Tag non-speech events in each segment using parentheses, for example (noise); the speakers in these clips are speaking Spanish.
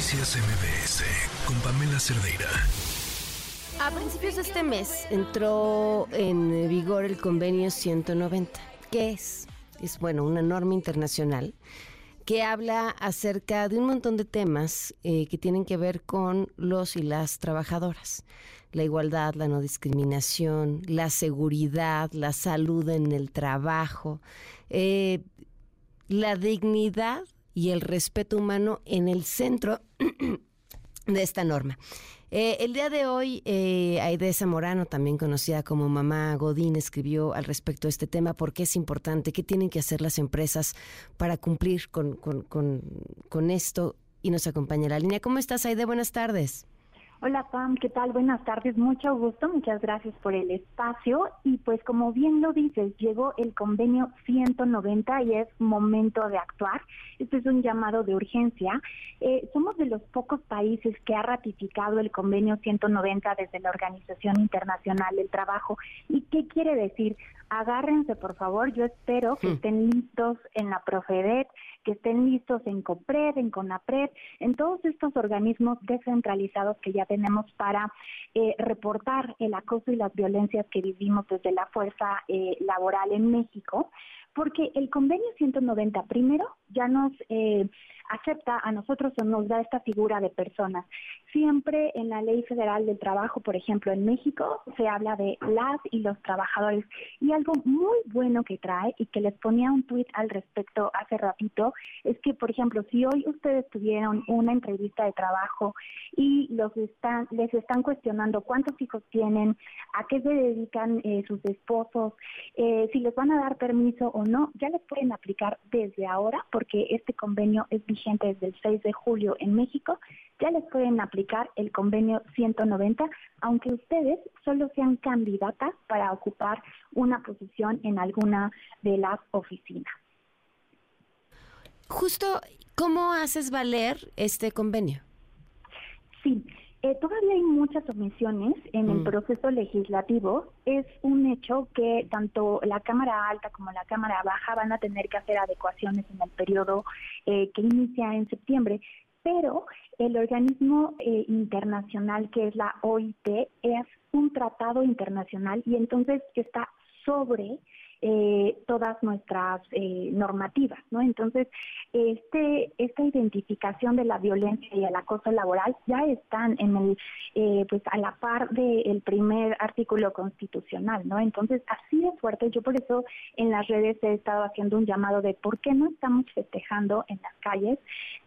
Noticias MBS con Pamela Cerdeira. A principios de este mes entró en vigor el convenio 190. ¿Qué es? Es bueno, una norma internacional que habla acerca de un montón de temas eh, que tienen que ver con los y las trabajadoras. La igualdad, la no discriminación, la seguridad, la salud en el trabajo, eh, la dignidad y el respeto humano en el centro (clears throat) de esta norma. Eh, el día de hoy, eh, Aide Zamorano, también conocida como Mamá Godín, escribió al respecto de este tema, por qué es importante, qué tienen que hacer las empresas para cumplir con, con, con, con esto. Y nos acompaña la línea. ¿Cómo estás, Aide? Buenas tardes. Hola Pam, ¿qué tal? Buenas tardes, mucho gusto, muchas gracias por el espacio. Y pues como bien lo dices, llegó el convenio 190 y es momento de actuar. Este es un llamado de urgencia. Eh, somos de los pocos países que ha ratificado el convenio 190 desde la Organización Internacional del Trabajo. ¿Y qué quiere decir? Agárrense, por favor, yo espero que estén listos en la Profedet, que estén listos en COPRED, en CONAPRED, en todos estos organismos descentralizados que ya tenemos para eh, reportar el acoso y las violencias que vivimos desde la fuerza eh, laboral en México, porque el convenio 190 primero ya nos eh, acepta a nosotros o nos da esta figura de personas. Siempre en la ley federal del trabajo, por ejemplo, en México, se habla de las y los trabajadores. Y algo muy bueno que trae y que les ponía un tuit al respecto hace ratito, es que, por ejemplo, si hoy ustedes tuvieron una entrevista de trabajo y los están, les están cuestionando cuántos hijos tienen, a qué se dedican eh, sus esposos, eh, si les van a dar permiso o no, ya les pueden aplicar desde ahora porque este convenio es vigente vigente desde el 6 de julio en México, ya les pueden aplicar el convenio 190, aunque ustedes solo sean candidatas para ocupar una posición en alguna de las oficinas. Justo, ¿cómo haces valer este convenio? Sí, eh, todavía hay muchas omisiones en el mm. proceso legislativo. Es un hecho que tanto la Cámara Alta como la Cámara Baja van a tener que hacer adecuaciones en el periodo eh, que inicia en septiembre, pero el organismo eh, internacional que es la OIT es un tratado internacional y entonces está sobre eh, todas nuestras eh, normativas, ¿no? Entonces, este, esta identificación de la violencia y el acoso laboral ya están en el, eh, pues a la par del primer artículo constitucional, ¿no? Entonces, así de fuerte, yo por eso en las redes he estado haciendo un llamado de por qué no estamos festejando en las calles.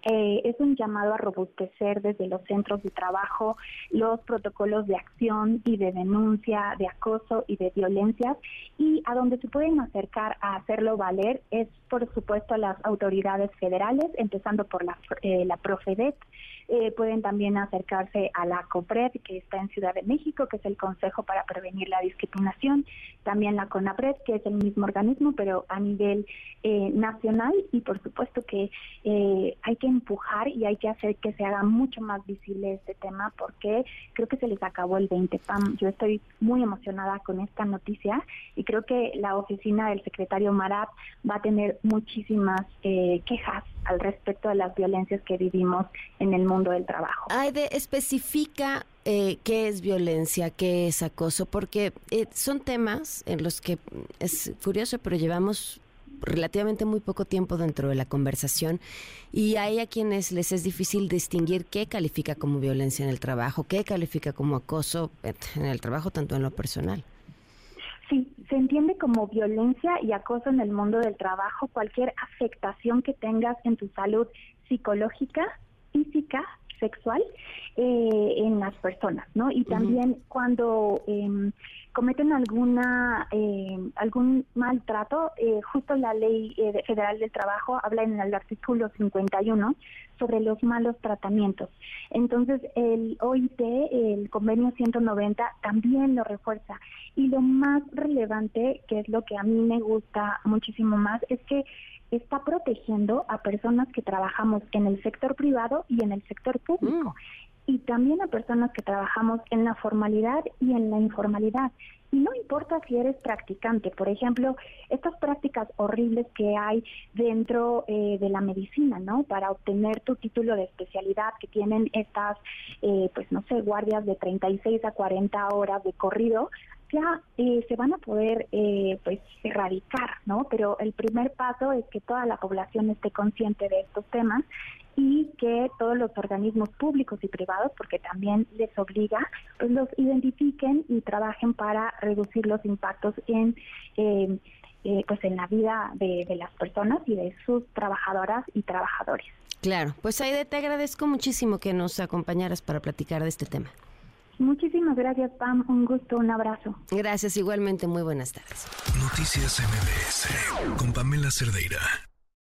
es un llamado a robustecer desde los centros de trabajo los protocolos de acción y de denuncia de acoso y de violencias y a donde se puede acercar a hacerlo valer es, por supuesto, las autoridades federales, empezando por la, eh, la Profedet, eh, pueden también acercarse a la COPRED, que está en Ciudad de México, que es el Consejo para Prevenir la Discriminación, también la CONAPRED, que es el mismo organismo, pero a nivel eh, nacional, y por supuesto que eh, hay que empujar y hay que hacer que se haga mucho más visible este tema, porque creo que se les acabó el 20 PAM. Yo estoy muy emocionada con esta noticia y creo que la oficina del secretario Marat va a tener muchísimas quejas al respecto de las violencias que vivimos en el mundo del trabajo. Aide, especifica eh, qué es violencia, qué es acoso, porque eh, son temas en los que es curioso, pero llevamos relativamente muy poco tiempo dentro de la conversación y hay a quienes les es difícil distinguir qué califica como violencia en el trabajo, qué califica como acoso en el trabajo, tanto en lo personal. Sí, se entiende como violencia y acoso en el mundo del trabajo cualquier afectación que tengas en tu salud psicológica, física, sexual eh, en las personas, ¿no? Y también cuando eh, cometen alguna eh, algún maltrato, eh, justo la ley eh, federal del trabajo habla en el artículo 51 sobre los malos tratamientos. Entonces, el OIT, el convenio 190, también lo refuerza. Y lo más relevante, que es lo que a mí me gusta muchísimo más, es que está protegiendo a personas que trabajamos en el sector privado y en el sector público. Mm. Y también a personas que trabajamos en la formalidad y en la informalidad. Y no importa si eres practicante, por ejemplo, estas prácticas horribles que hay dentro eh, de la medicina, ¿no? Para obtener tu título de especialidad, que tienen estas, eh, pues no sé, guardias de 36 a 40 horas de corrido, ya eh, se van a poder pues erradicar, ¿no? Pero el primer paso es que toda la población esté consciente de estos temas y que todos los organismos públicos y privados, porque también les obliga, pues los identifiquen y trabajen para reducir los impactos en eh, eh, pues en la vida de, las personas y de sus trabajadoras y trabajadores. Claro, pues Aide, te agradezco muchísimo que nos acompañaras para platicar de este tema. Muchísimas gracias, Pam. Un gusto, un abrazo. Gracias, igualmente. Muy buenas tardes. Noticias MBS con Pamela Cerdeira.